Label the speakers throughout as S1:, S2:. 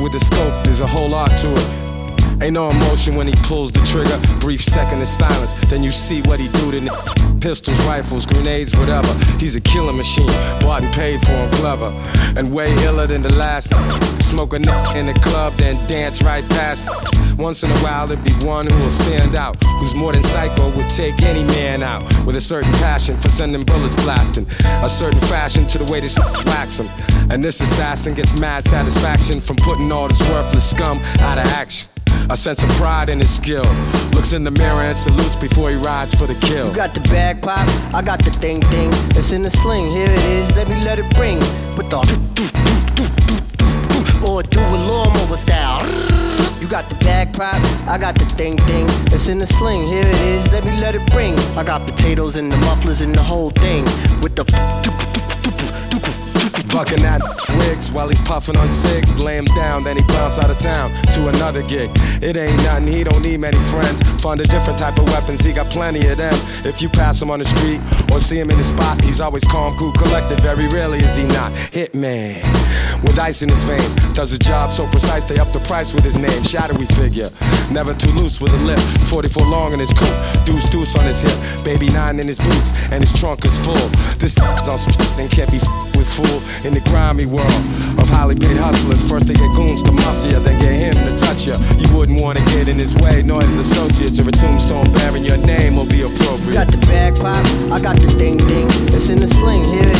S1: with the scope, there's a whole art to it. Ain't no emotion when he pulls the trigger. Brief second of silence, then you see what he do to n- pistols, rifles, grenades, whatever. He's a killing machine, bought and paid for him, clever, and way iller than the last. Smoke a n- in the club, then dance right past. Once in a while, there be one who will stand out, who's more than psycho, would take any man out with a certain passion for sending bullets blasting, a certain fashion to the way this wax him. And this assassin gets mad satisfaction from putting all this worthless scum out of action. A sense of pride in his skill. Looks in the mirror and salutes before he rides for the kill.
S2: You got the bag pop, I got the thing thing. It's in the sling, here it is, let me let it ring. With the or do a lawnmower style. You got the bag pop, I got the thing thing. It's in the sling, here it is, let me let it ring. I got potatoes and the mufflers and the whole thing. With the
S1: Bucking at wigs while he's puffing on cigs. Lay him down, then he bounce out of town to another gig. It ain't nothing, he don't need many friends. Find a different type of weapons, he got plenty of them. If you pass him on the street or see him in the spot, he's always calm, cool, collected. Very rarely is he not. Hitman with ice in his veins. Does a job so precise they up the price with his name. Shadowy figure, never too loose with a lip. 44 long in his coat, deuce deuce on his hip. Baby nine in his boots, and his trunk is full. This on some and can't be with fool in the grimy world of highly paid hustlers. First they get goons to muscle then get him to touch you. You wouldn't want to get in his way, nor his associates. Or a tombstone bearing your name will be appropriate.
S2: Got the bag pop, I got the ding ding, It's in the sling, here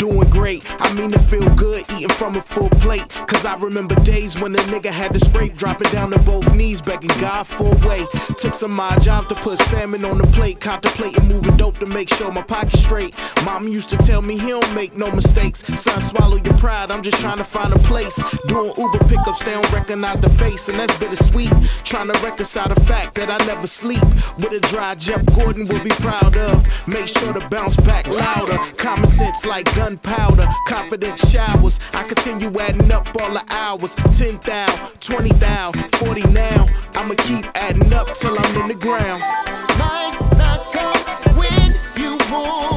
S3: Doing great, I mean to feel good, eating from a full plate. Cause I remember days when a nigga had to scrape, dropping down to both knees, begging God for a way. Took some my job to put salmon on the plate, contemplating moving dope to make sure my pocket's straight. Mom used to tell me he don't make no mistakes. Son, swallow your pride, I'm just trying to find a place. Doing Uber pickups, they don't recognize the face, and that's bittersweet. Trying to reconcile the fact that I never sleep. With a dry Jeff Gordon will be proud of. Make sure to bounce back louder. Common sense like gunpowder. Confident showers. I continue adding up all the hours. 10 thou, 20 thou, 40 now. I'ma keep adding up till I'm in the ground.
S4: Might not come when you want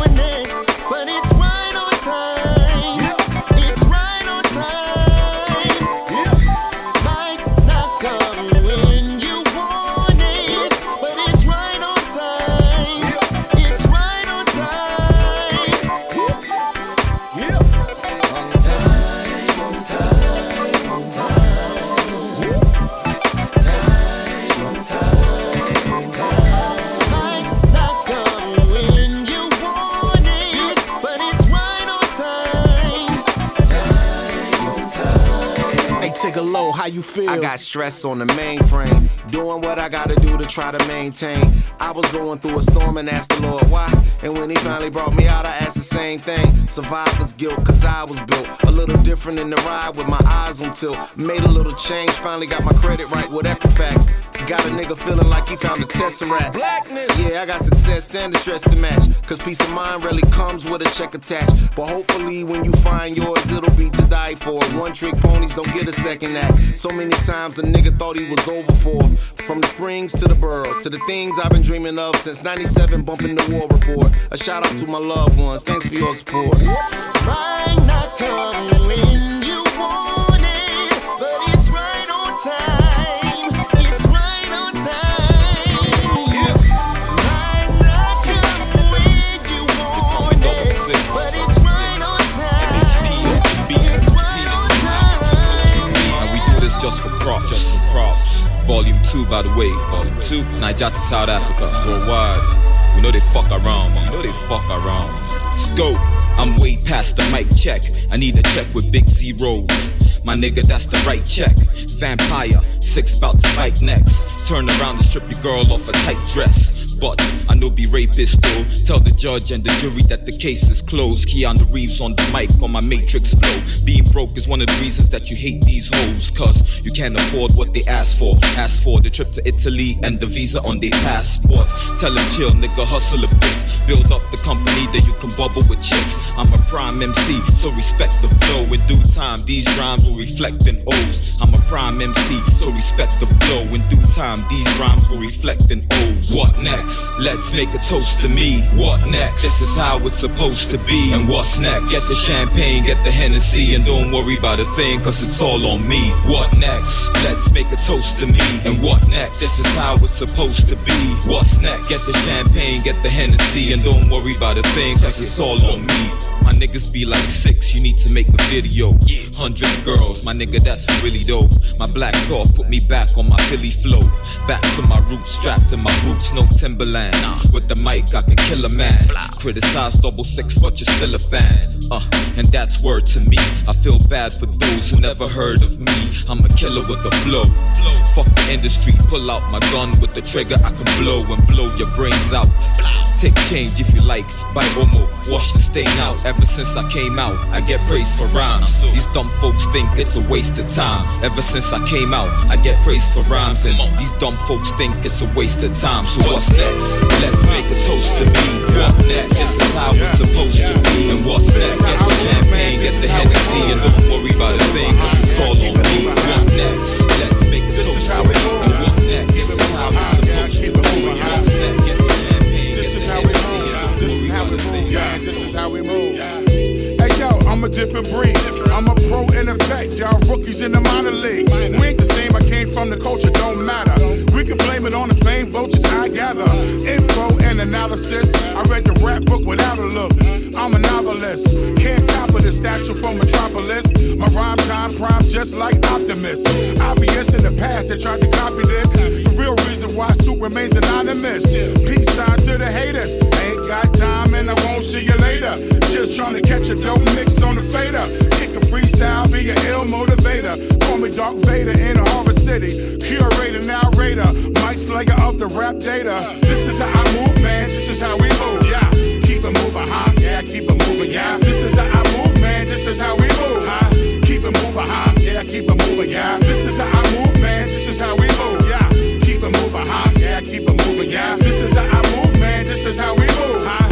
S3: how you feel?
S5: I got stress on the mainframe, doing what I gotta do to try to maintain. I was going through a storm and asked the Lord why. And when He finally brought me out, I asked the same thing. Survivor's guilt, cause I was built a little different in the ride with my eyes on tilt. Made a little change, finally got my credit right with Equifax. Got a nigga feeling like he found a tesseract.
S3: Blackness.
S5: Yeah, I got success and the stress to match. Cause peace of mind really comes with a check attached. But hopefully, when you find yours, it'll be to die for. One trick ponies don't get a second act. So many times a nigga thought he was over for. From the springs to the borough, to the things I've been dreaming of since 97, bumping the war report. A shout out to my loved ones, thanks for your support.
S4: Might not come
S6: Volume 2, by the way. Volume 2. Niger to South Africa. Worldwide. We know they fuck around. We know they fuck around. Let's go. I'm way past the mic check. I need a check with big zeros. My nigga, that's the right check. Vampire, six bout to bite next. Turn around and strip your girl off a tight dress. But I know be rapist though. Tell the judge and the jury that the case is closed. Keanu Reeves on the mic on my matrix flow. Being broke is one of the reasons that you hate these hoes. Cause you can't afford what they ask for. Ask for the trip to Italy and the visa on their passports. Tell them chill, nigga, hustle a bit. Build up the company that you can bubble with chicks. I'm a prime MC, so respect the flow. In due time, these rhymes will reflect in O's. I'm a prime MC, so respect the flow. In due time, these rhymes will reflect in O's. What next? Let's make a toast to me. What next? This is how it's supposed to be. And what's next? Get the champagne, get the Hennessy, and don't worry about a thing, cause it's all on me. What next? Let's make a toast to me. And what next? This is how it's supposed to be. What's next? Get the champagne, get the Hennessy, and don't worry about a thing, cause it's all on me. My niggas be like six, you need to make a video. Hundred girls, my nigga, that's really dope. My black thought put me back on my Philly flow. Back to my roots, strapped to my boots, no With the mic, I can kill a man. Criticize double six, but you're still a fan. Uh, and that's word to me. I feel bad for those who never heard of me. I'm a killer with the flow. Fuck the industry, pull out my gun with the trigger, I can blow and blow your brains out. Take change if you like, buy Omo, wash the stain out. Ever since I came out, I get praised for rhymes. These dumb folks think it's a waste of time. Ever since I came out, I get praised for rhymes. And these dumb folks think it's a waste of time. So what's next? Let's make a toast to me. What next? This is how it's supposed to be. And what's next? Get the champagne, get the Hennessy, and don't worry about a thing, cause it's all on me. What next? Let's make a toast to me. And what next? This is how it's supposed to be. What's next? Get the champagne, get
S7: This
S6: the
S7: is how we
S6: Hennessy,
S7: move.
S6: and don't
S7: This is
S6: worry
S7: how
S6: about
S7: we
S6: a thing.
S7: this is how we move. I'm a different breed. I'm a pro in effect. Y'all rookies in the minor league. We ain't the same. I came from the culture. Don't matter. We can blame it on the fame vultures. I gather info and analysis. I read the rap book without a look. I'm a novelist. Can't top of the statue from Metropolis. My rhyme time prime just like Optimus. Obvious in the past they tried to copy this. The Real reason why Soup remains anonymous. Peace sign to the haters. Ain't got time and I Trying to catch a dope mix on the fader. Kick a freestyle, be an ill motivator. Call me Darth Vader in a Harbor City. Curator, narrator. Mike Slayer of the rap data. This is how I move, man. This is how we move. Yeah. Keep it moving, huh? Yeah, keep it moving, yeah. This is how I move, man. This is how we move, huh? Keep it moving, huh? Yeah, keep it moving, yeah. This is how I move, man. This is how we move, yeah. Keep it moving, huh? Yeah, keep it moving, yeah. This is how I move, man. This is how we move, huh?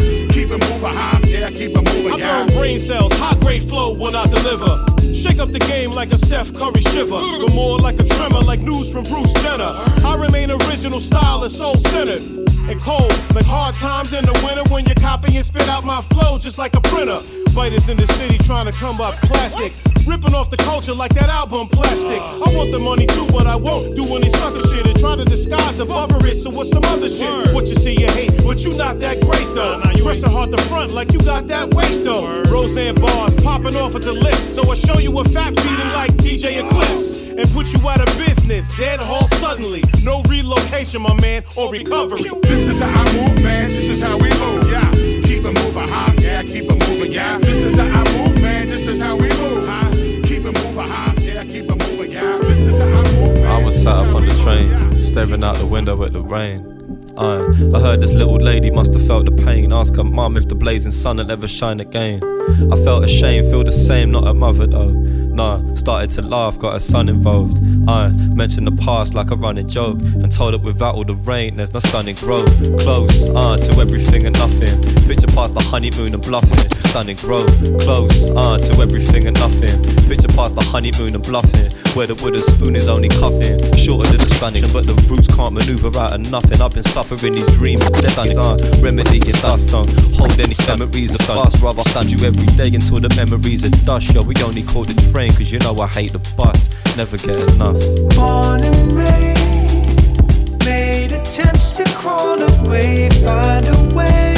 S7: Keep it moving, huh? Yeah, keep it moving, yeah.
S8: I burn brain cells, high grade flow when I deliver. Shake up the game like a Steph Curry shiver, but more like a tremor, like news from Bruce Jenner. I remain original style and soul centered and cold, like hard times in the winter when you copy and spit out my flow just like a printer. Fighters in the city trying to come up classics, ripping off the culture like that album Plastic. I want the money too, but I won't do any sucker shit and try to disguise above it. So what's some other shit? What you see, you hate, but you not that great though. Fresh and hard to front like you got that weight though. Roseanne bars popping off at the lips, so I show you a fat beating like DJ Eclipse and put you out of business, dead halt suddenly. No relocation, my man, or recovery.
S7: This is how I move, man. This is how we move, yeah. Keep it moving, huh? Yeah, keep it moving, yeah. This is how I move, man. This is how we move, huh? Keep it moving, huh? Yeah, keep it moving, yeah. This is how I move, man.
S9: I was sat up on the train, staring out the window at the rain. Uh, I heard this little lady must have felt the pain. Ask her mum if the blazing sun will ever shine again. I felt ashamed, feel the same, not a mother though. Nah, started to laugh, got a son involved. I mentioned the past like a running joke, and told it without all the rain, there's no stunning growth. Close, uh, to everything and nothing. Picture past the honeymoon and bluffing, stunning growth. Close, uh, to everything and nothing. Picture past the honeymoon and bluffing, where the wooden spoon is only cuffing. Shorter than the stunning, but the roots can't maneuver out of nothing. I've been suffering these dreams, stunning, uh, remedying dust, don't hold any memories of past, rather stand you every day until the memories are dust. Yo, we only call the train, cause you know I hate the bus. Never get enough.
S10: Born and raised, made attempts to crawl away, find a way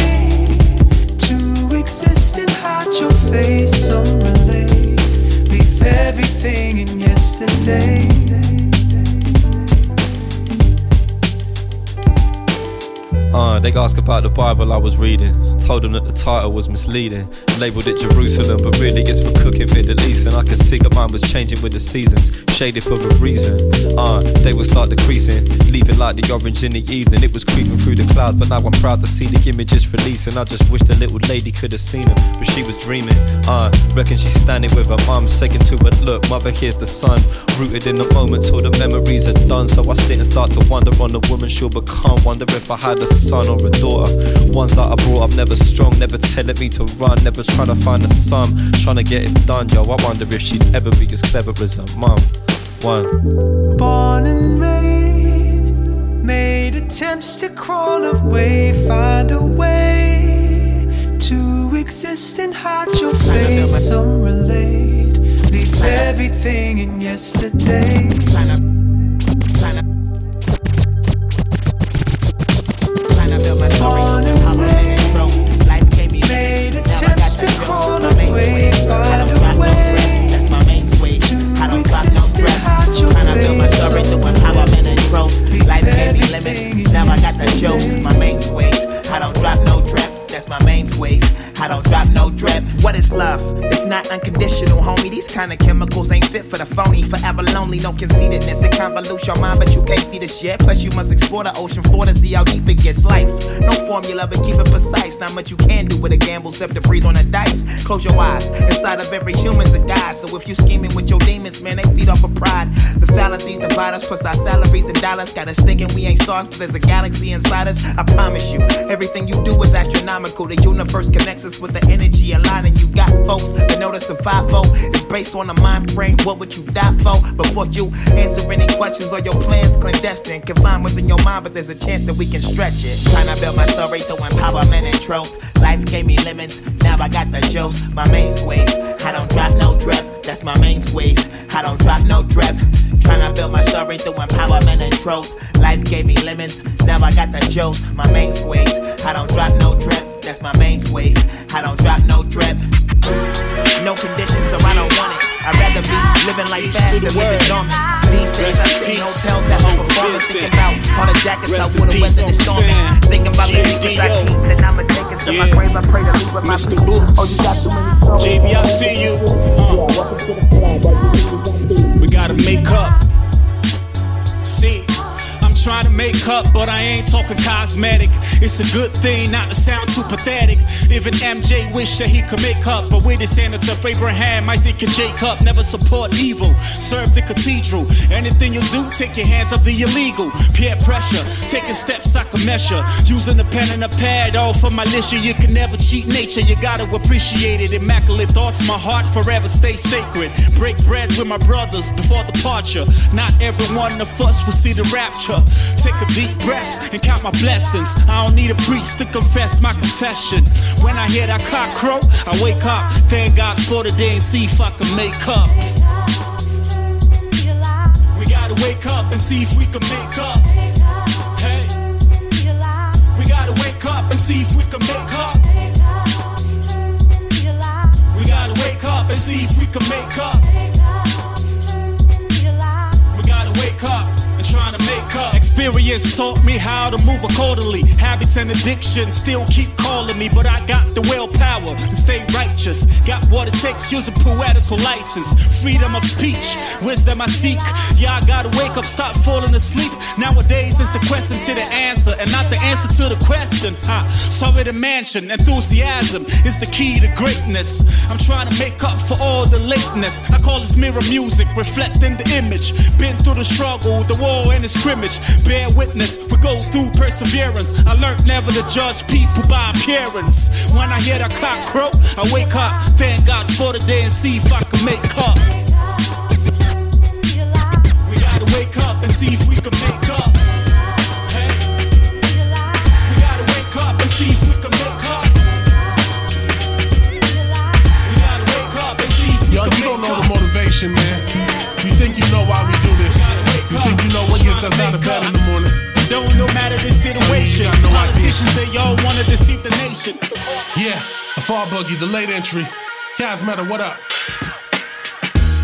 S10: to exist and hide your face. Some relate, leave everything in yesterday.
S9: Uh, they ask about the Bible I was reading. Told them that the title was misleading. Labeled it Jerusalem, but really it's for cooking Middle East. And I could see that mine was changing with the seasons, shaded for a reason. Uh, they would start decreasing, leaving like the orange in the evening. It was creeping through the clouds, but now I'm proud to see the images releasing. I just wish the little lady could have seen them, but she was dreaming. Uh, reckon she's standing with her mum, saying to her, Look, mother, here's the sun. Rooted in the moment till the memories are done. So I sit and start to wonder on the woman she'll become. Wonder if I had a son or a daughter. Ones that I brought up never strong, never telling me to run, never trying to find a sum, trying to get it done, yo. I wonder if she'd ever be as clever as her mum. One.
S10: Born and raised, made attempts to crawl away, find a way to exist and hide your face. Some relate, leave everything in yesterday.
S11: Limits, now I got the joke. My main sway, I don't drop no trap, That's my main ways. I don't drop no drip. What is love? If not unconditional, homie. These kind of chemicals ain't fit for the phony. Forever lonely, no conceitedness. It convolutes your mind, but you can't see the shit. Plus, you must explore the ocean floor to see how deep it gets. Life, no formula, but keep it precise. Not much you can do with a gamble, except to breathe on the dice. Close your eyes. Inside of every human's a guy. So if you scheming with your demons, man, they feed off of pride. The fallacies divide us, plus our salaries and dollars. Got us thinking we ain't stars, but there's a galaxy inside us. I promise you, everything you do is astronomical. The universe connects us with the energy aligning. You got folks that know the survival is based on a mind frame. What would you die for? Before you answer any questions or your plans clandestine, confined within your mind, but there's a chance that we can stretch it. Trying to build my story through empowerment and truth. Life gave me lemons, now I got the juice. My main squeeze, I don't drop no drip. That's my main squeeze. I don't drop no drip. Tryna build my story through empowerment and truth. Life gave me lemons, now I got the juice. My main squeeze. I don't drop no drip. That's my main squeeze. I don't drop no drip. No conditions, so I don't want it. I'd rather be living like fast than living dormant. These days I sit in hotels at home performing, thinking about all the jackets I would've weathered the storm in. Thinking about the secrets I keep, and I'ma take it to my grave. I pray to leave with my people. Oh, you got too many
S12: trying to make up, but I ain't talking cosmetic. It's a good thing not to sound too pathetic. Even MJ wish that he could make up, but with his senator Abraham, Isaac and Jacob never support evil. Serve the cathedral. Anything you do, take your hands off the illegal. Peer pressure, taking steps I can measure. Using a pen and a pad, all for militia. You can never cheat nature, you gotta appreciate it. Immaculate thoughts, my heart forever stay sacred. Break bread with my brothers before departure. Not every one of us will see the rapture. Take a deep breath and count my blessings. I don't need a priest to confess my confession. When I hear that cock crow, I wake up. Thank God for the day and see if I can make up. We gotta wake up and see if we can make up. Hey, we gotta wake up and see if we can make up. We gotta wake up and see if we can make up. Experience taught me how to move accordingly. Habits and addictions still keep calling me, but I got the willpower to stay righteous. Got what it takes using poetical license. Freedom of speech, wisdom I seek. Yeah, I gotta wake up, stop falling asleep. Nowadays, it's the question to the answer, and not the answer to the question. Ha, sorry the mansion, enthusiasm is the key to greatness. I'm trying to make up for all the lateness. I call this mirror music, reflecting the image. Been through the struggle, the war, and the scrimmage. Bear witness, we go through perseverance. I learned never to judge people by appearance. When I hear the cock crow, I wake up. Thank God for the day and see if I can make up. We gotta wake up and see if we can make
S3: boogie, the late entry. Guys, matter what up?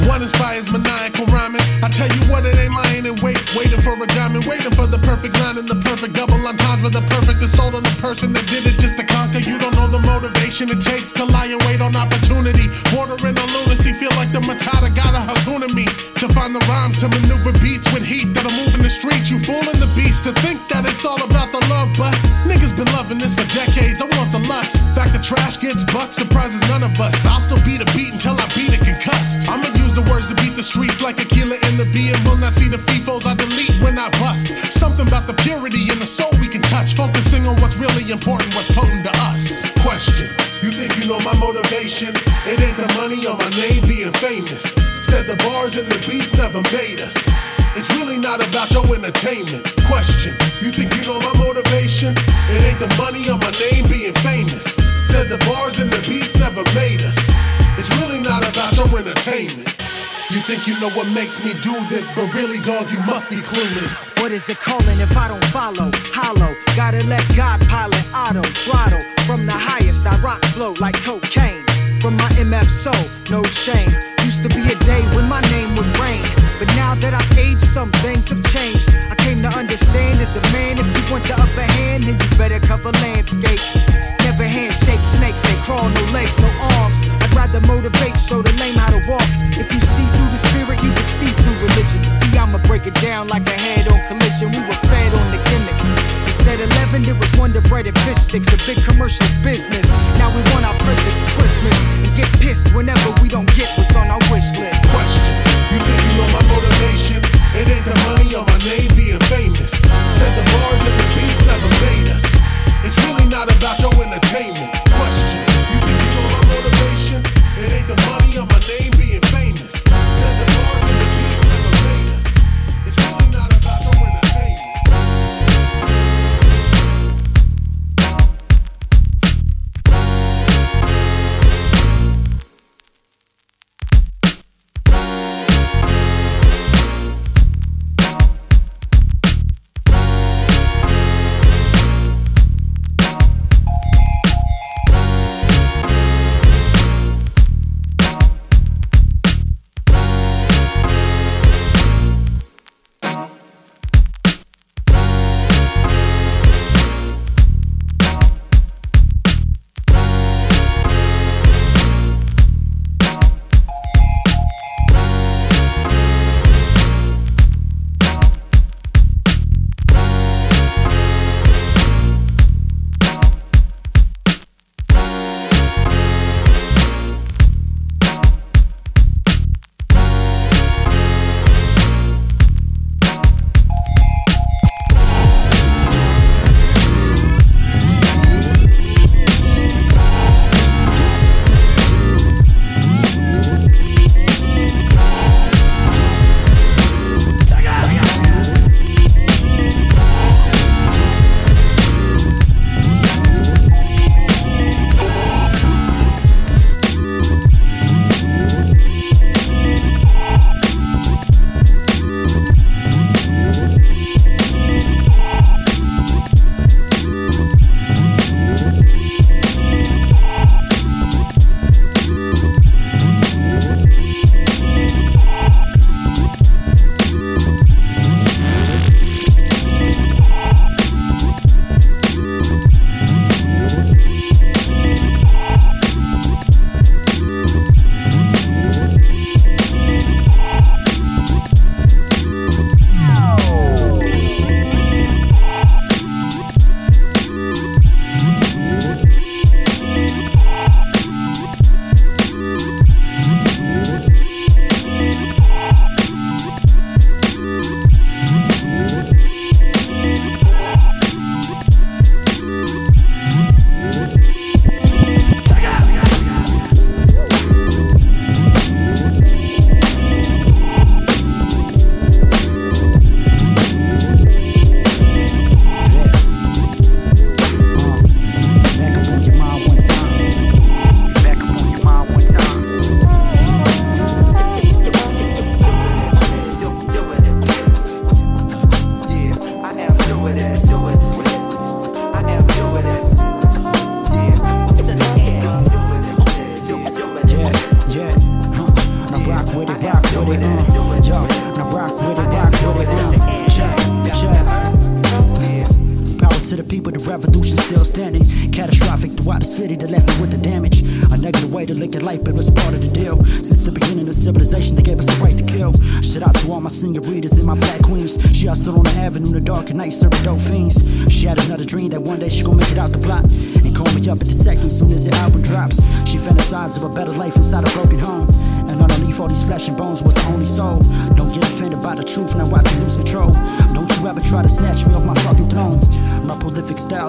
S3: One inspires maniacal rhyming. I tell you what, it ain't lying in wait, waiting for a diamond, waiting for the perfect line and the perfect double entendre, the perfect assault on the person that did it just to conquer. You don't know the motivation it takes to lie and wait on opportunity. Bordering on lunacy, feel like the Matata got a hakuna me to find the rhymes to maneuver beats with heat that'll move in the streets. You fooling the beast to think that it's all about the love, but niggas been loving this for decades. I want the lust. Fact the trash gets bucks, surprises none of us. I'll still beat a beat until I beat it concussed. I'ma use the words to beat the streets like a killer in the B and will not see the FIFOs I delete when I bust. Something about the purity in the soul we can touch. Focusing on what's really important, what's potent to us. Question. You think you know my motivation? It ain't the money or my name being famous. Said the bars and the beats never made us. It's really not about your entertainment. Question. You think you know my motivation? It ain't the money or my name being famous. Said the bars and the beats never made us. It's really not about your entertainment. You think you know what makes me do this, but really, dog, you must be clueless.
S13: What is it calling if I don't follow? Hollow, gotta let God pilot auto, throttle. From the highest, I rock flow like cocaine. From my MF soul, no shame. Used to be a day when my name would reign. But now that I've aged, some things have changed. I came to understand as a man, if you want the upper hand, then you better cover landscapes. Never handshake snakes, they crawl, no legs, no arms. I'd rather motivate, show the lame how to walk. If you see through the spirit, you can see through religion. See, I'ma break it down like a head on collision. We were fed on the gimmicks. Instead of leaven, it was Wonder Bread and fish sticks, a big commercial business. Now we want our presents Christmas and get pissed whenever we don't get what's on our wish list.
S3: Question. You think you know my motivation? It ain't the money or my name being famous. Said the bars and the beats never made us. It's really not about your entertainment. Question. You think you know my motivation? It ain't the money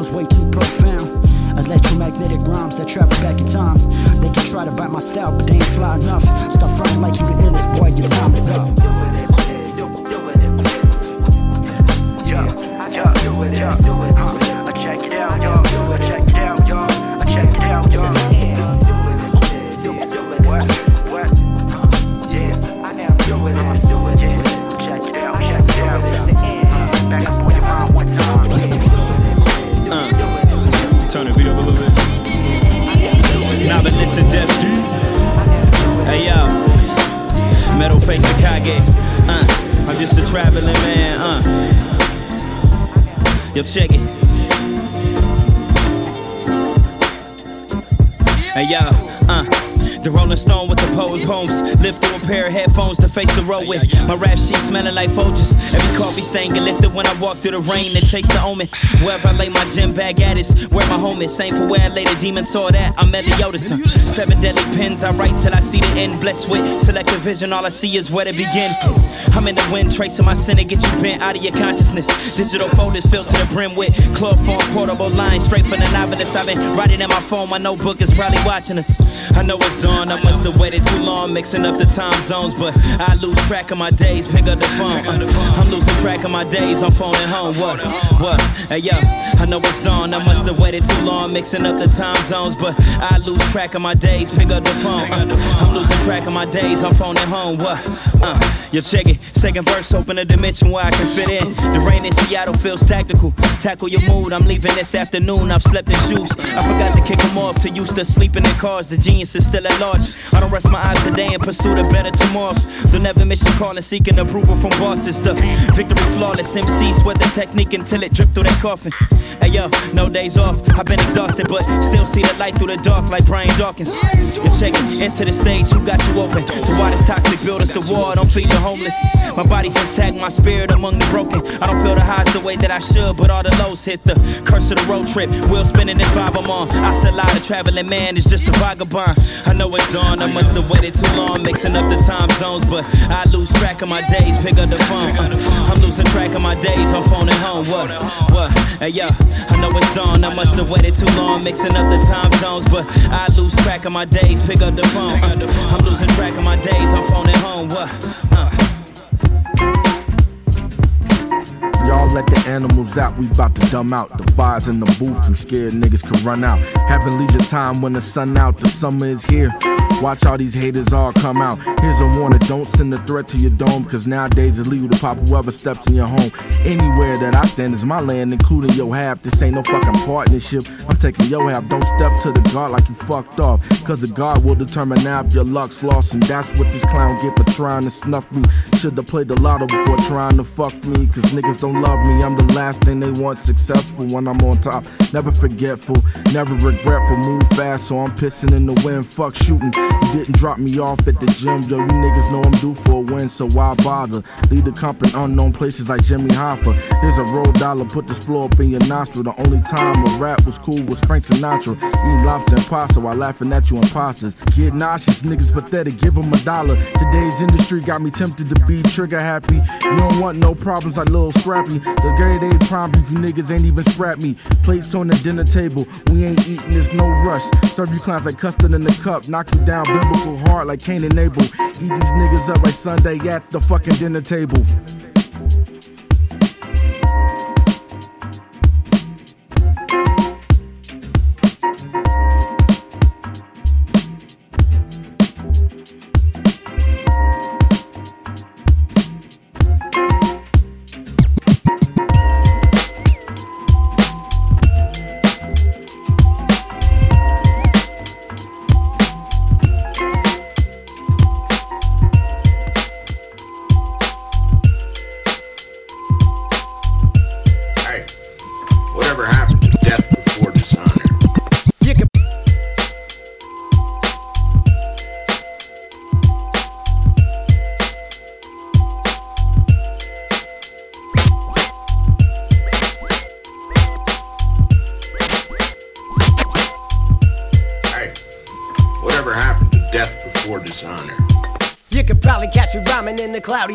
S14: style's way too profound. Electromagnetic rhymes that travel back in time. They can try to bite my style, but they ain't fly enough. Stop fronting like you the illest boy, your time is up.
S15: Uh, I'm just a traveling man. Uh, yo, check it. Hey yo, uh. The Rolling Stone with the poet poems. Lift through a pair of headphones to face the road with. My rap sheet smelling like Folgers. Every coffee stain get lifted when I walk through the rain that chase the omen. Wherever I lay my gym bag at is where my home is. Same for where I lay the demon saw that. I'm Meliodas. Seven deadly pens I write till I see the end. Blessed with selective vision, all I see is where to begin. I'm in the wind, tracing my sin to get you bent out of your consciousness. Digital folders filled to the brim with club chloroform portable lines straight from the novelist. I've been writing in my phone, my notebook is probably watching us. I know it's I must have waited too long, mixing up the time zones, but I lose track of my days. Pick up the phone, uh, I'm losing track of my days. I'm phoning home. What? What? Hey yo, I know it's dawn, I must have waited too long, mixing up the time zones, but I lose track of my days. Pick up the phone, uh, I'm losing track of my days. I'm phoning home. What? Uh, you check it. Second verse, open a dimension where I can fit in. The rain in Seattle feels tactical. Tackle your mood. I'm leaving this afternoon. I've slept in shoes. I forgot to kick them off. To used to sleeping in cars. The genius is still at large. I don't rest my eyes today in pursuit of better tomorrows. They'll never mission calling, seeking approval from bosses. The victory flawless. MC sweat the technique until it drip through their coffin. Hey yo, no days off. I've been exhausted, but still see the light through the dark like Brian Dawkins. You check it. Into the stage, who got you open? The widest toxic build us a war. Don't feed the homeless. My body's intact, my spirit among the broken. I don't feel the highs the way that I should, but all the lows hit the curse of the road trip. Wheel spinning this vibe I'm on. I still lie, the traveling man is just a vagabond. I know it's dawn, I must have waited too long, mixing up the time zones, but I lose track of my days. Pick up the phone, uh, I'm losing track of my days. I'm phoning home. What? What? Hey yo, I know it's dawn, I must have waited too long, mixing up the time zones, but I lose track of my days. Pick up the phone, uh, I'm losing track of my days. I'm phoning home. What? Uh.
S16: Y'all let the animals out, we bout to dumb out. The fires in the booth, them scared niggas can run out. Having leisure time when the sun out, the summer is here. Watch all these haters all come out. Here's a warning, don't send a threat to your dome, cause nowadays it's legal to pop whoever steps in your home. Anywhere that I stand is my land, including your half. This ain't no fucking partnership. I'm taking your half. Don't step to the guard like you fucked off. Cause the guard will determine now if your luck's lost. And that's what this clown get for trying to snuff me. Should've played the lotto before trying to fuck me. Cause niggas don't love me. I'm the last thing they want successful when I'm on top. Never forgetful, never regretful. Move fast, so I'm pissing in the wind. Fuck shooting. You didn't drop me off at the gym, yo. You niggas know I'm due for a win, so why bother? Lead the company unknown places like Jimmy Hoffa. Here's a roll dollar, put this floor up in your nostril. The only time a rap was cool was Frank Sinatra. Eating lobster and pasta while laughing at you imposters. Get nauseous, niggas pathetic, give give 'em a dollar. Today's industry got me tempted to be trigger happy. You don't want no problems like Lil Scrappy. The grade A prime beef, you niggas ain't even scrap me. Plates on the dinner table, we ain't eating this, no rush. Serve you clowns like custard in the cup, knock you down biblical hard like Cain and Abel. Eat these niggas up like Sunday at the fucking dinner table.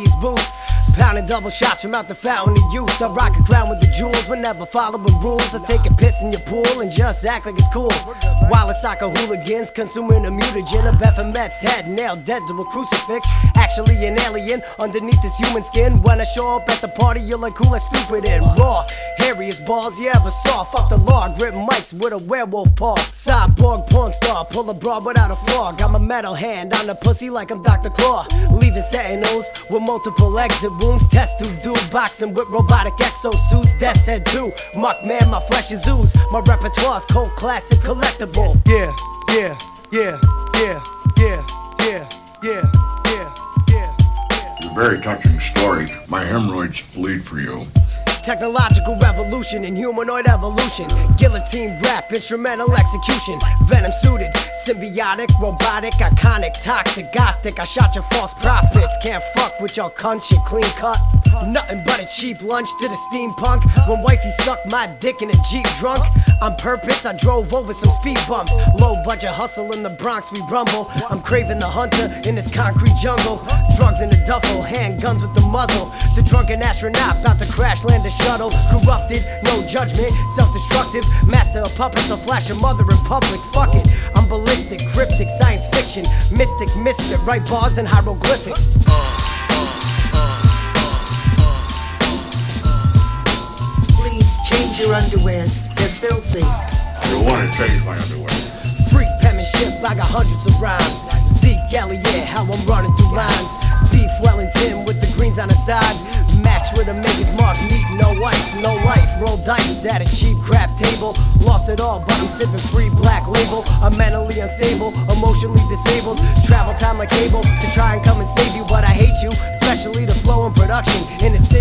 S17: The boost. Pounding double shots from out the fountain of youth. I rock a crown with the jewels, but never following rules. I take a piss in your pool and just act like it's cool. While it's soccer hooligans consuming a mutagen of Baphomet's head, nailed dead to a crucifix. Actually, an alien underneath this human skin. When I show up at the party, you're like cool and stupid and raw. Hairiest balls you ever saw. Fuck the law, grip mics with a werewolf paw. Cyborg porn star, pull a bra without a flaw. Got my metal hand on the pussy like I'm Dr. Claw. Leaving sentinels with multiple exit wounds. Test tube dude boxing with robotic exosuits. Death's head too. Muck man, my flesh is ooze. My repertoire's cold classic collectible.
S18: Yeah, yeah, yeah, yeah, yeah, yeah, yeah, yeah, yeah.
S19: It's a very touching story. My hemorrhoids bleed for you.
S17: Technological revolution and humanoid evolution. Guillotine rap, instrumental execution. Venom suited, symbiotic, robotic, iconic, toxic, gothic. I shot your false prophets. Can't fuck with your cunt shit, clean cut. Nothing but a cheap lunch to the steampunk. When wifey sucked my dick in a Jeep drunk. On purpose, I drove over some speed bumps. Low budget hustle in the Bronx, we rumble. I'm craving the hunter in this concrete jungle. Drugs in the duffel, handguns with the muzzle. The drunken astronaut about to crash land the shuttle. Corrupted, no judgment, self destructive. Master of puppets, a flash of mother in public. Fuck it, I'm ballistic, cryptic, science fiction. Mystic, mystic, write bars and hieroglyphics.
S20: Change your underwears. They're filthy.
S19: I don't want to change my underwear.
S17: Freak penmanship, I got hundreds of rhymes. Zeke Elliott, how I'm running through lines. Beef Wellington with the greens on the side. Match with a maker's mark, meat, no ice, no life. Roll dice at a cheap crap table. Lost it all, but I'm sipping free black label. I'm mentally unstable, emotionally disabled. Travel time like cable to try and come and save you, but I hate you. Especially the flow and production. In the city, all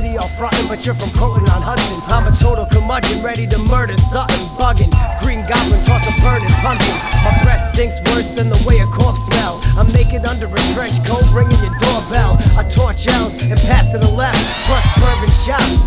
S17: frontin', but you're from Croton on Hudson. I'm a total curmudgeon, ready to murder something. Bugging, green goblin, toss a bird and. My breath stinks worse than the way a corpse smell. I'm naked under a trench coat, ringing your doorbell. I torch L's and pass to the left. Plus bourbon shots,